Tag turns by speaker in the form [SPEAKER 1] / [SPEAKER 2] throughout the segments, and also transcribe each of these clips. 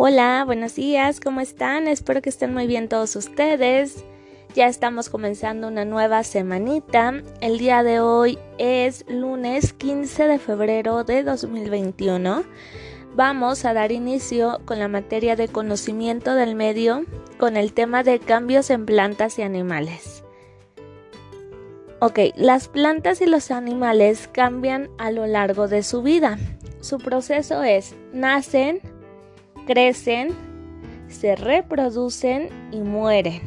[SPEAKER 1] Hola, buenos días, ¿cómo están? Espero que estén muy bien todos ustedes. Ya estamos comenzando una nueva semanita. El día de hoy es lunes 15 de febrero de 2021. Vamos a dar inicio con la materia de conocimiento del medio con el tema de cambios en plantas y animales. Ok, las plantas y los animales cambian a lo largo de su vida. Su proceso es nacen, crecen, se reproducen y mueren.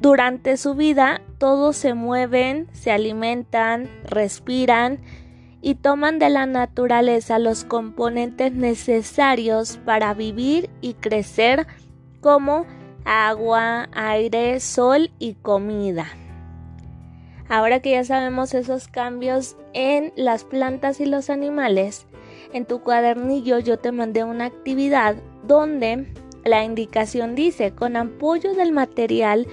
[SPEAKER 1] Durante su vida todos se mueven, se alimentan, respiran y toman de la naturaleza los componentes necesarios para vivir y crecer como agua, aire, sol y comida. Ahora que ya sabemos esos cambios en las plantas y los animales, en tu cuadernillo yo te mandé una actividad donde la indicación dice, con apoyo del material,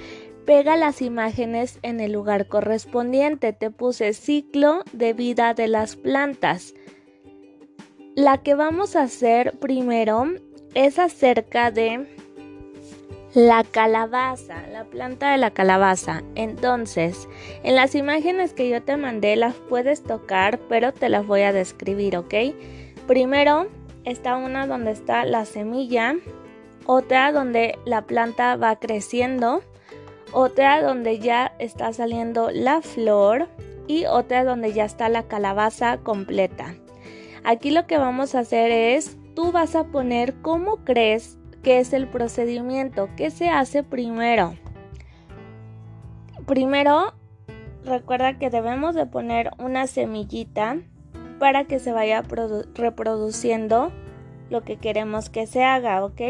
[SPEAKER 1] pega las imágenes en el lugar correspondiente. Te puse ciclo de vida de las plantas. La que vamos a hacer primero es acerca de la calabaza, la planta de la calabaza. Entonces, en las imágenes que yo te mandé las puedes tocar, pero te las voy a describir, ¿ok? Primero está una donde está la semilla, otra donde la planta va creciendo, otra donde ya está saliendo la flor y otra donde ya está la calabaza completa. Aquí lo que vamos a hacer es, tú vas a poner cómo crees ¿Qué es el procedimiento? ¿Qué se hace primero? Primero, recuerda que debemos de poner una semillita para que se vaya reproduciendo lo que queremos que se haga, ¿ok?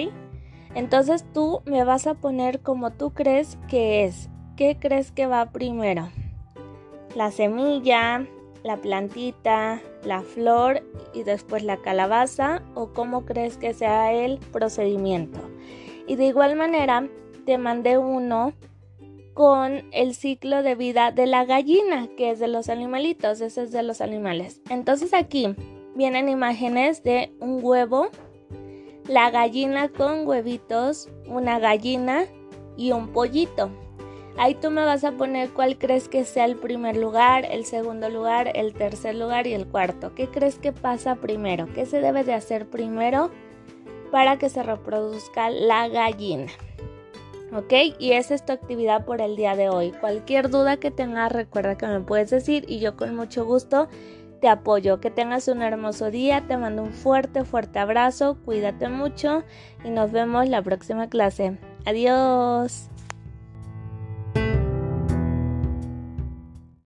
[SPEAKER 1] Entonces tú me vas a poner como tú crees que es. ¿Qué crees que va primero? La semilla, la plantita, la flor y después la calabaza o cómo crees que sea el procedimiento. Y de igual manera te mandé uno con el ciclo de vida de la gallina, que es de los animalitos, ese es de los animales. Entonces aquí vienen imágenes de un huevo, la gallina con huevitos, una gallina y un pollito. Ahí tú me vas a poner cuál crees que sea el primer lugar, el segundo lugar, el tercer lugar y el cuarto. ¿Qué crees que pasa primero? ¿Qué se debe de hacer primero para que se reproduzca la gallina? ¿Ok? Y esa es tu actividad por el día de hoy. Cualquier duda que tengas, recuerda que me puedes decir y yo con mucho gusto te apoyo. Que tengas un hermoso día. Te mando un fuerte, fuerte abrazo. Cuídate mucho y nos vemos la próxima clase. Adiós.